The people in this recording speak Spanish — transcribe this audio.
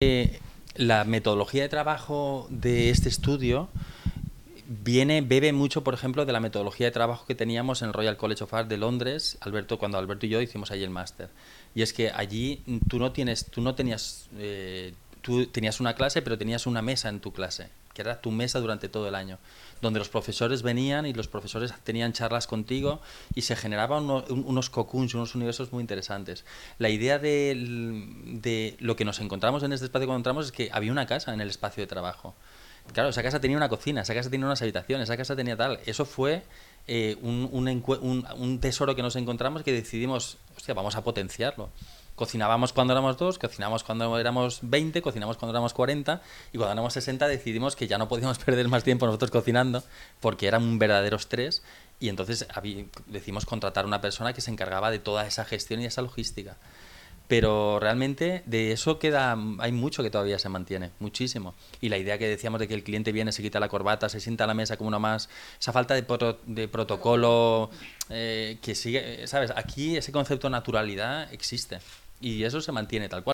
Eh, la metodología de trabajo de este estudio viene, bebe mucho, por ejemplo, de la metodología de trabajo que teníamos en el Royal College of Art de Londres, Alberto, cuando Alberto y yo hicimos allí el máster. Y es que allí tú no tienes, tú no tenías, eh, tú tenías una clase, pero tenías una mesa en tu clase, que era tu mesa durante todo el año, donde los profesores venían y los profesores tenían charlas contigo y se generaban unos cocoons, unos universos muy interesantes. La idea de, lo que nos encontramos en este espacio cuando entramos es que había una casa en el espacio de trabajo. Claro, esa casa tenía una cocina, esa casa tenía unas habitaciones, esa casa tenía tal. Eso fue eh, un, un, tesoro que nos encontramos que decidimos, hostia, vamos a potenciarlo. Cocinábamos cuando éramos dos, cocinamos cuando éramos 20, cocinamos cuando éramos 40 y cuando éramos 60 decidimos que ya no podíamos perder más tiempo nosotros cocinando porque era un verdadero estrés y entonces decidimos contratar una persona que se encargaba de toda esa gestión y esa logística. Pero realmente de eso queda, hay mucho que todavía se mantiene, muchísimo. Y la idea que decíamos de que el cliente viene, se quita la corbata, se sienta a la mesa como uno más, esa falta de, de protocolo eh, que sigue, ¿sabes? Aquí ese concepto de naturalidad existe y eso se mantiene tal cual.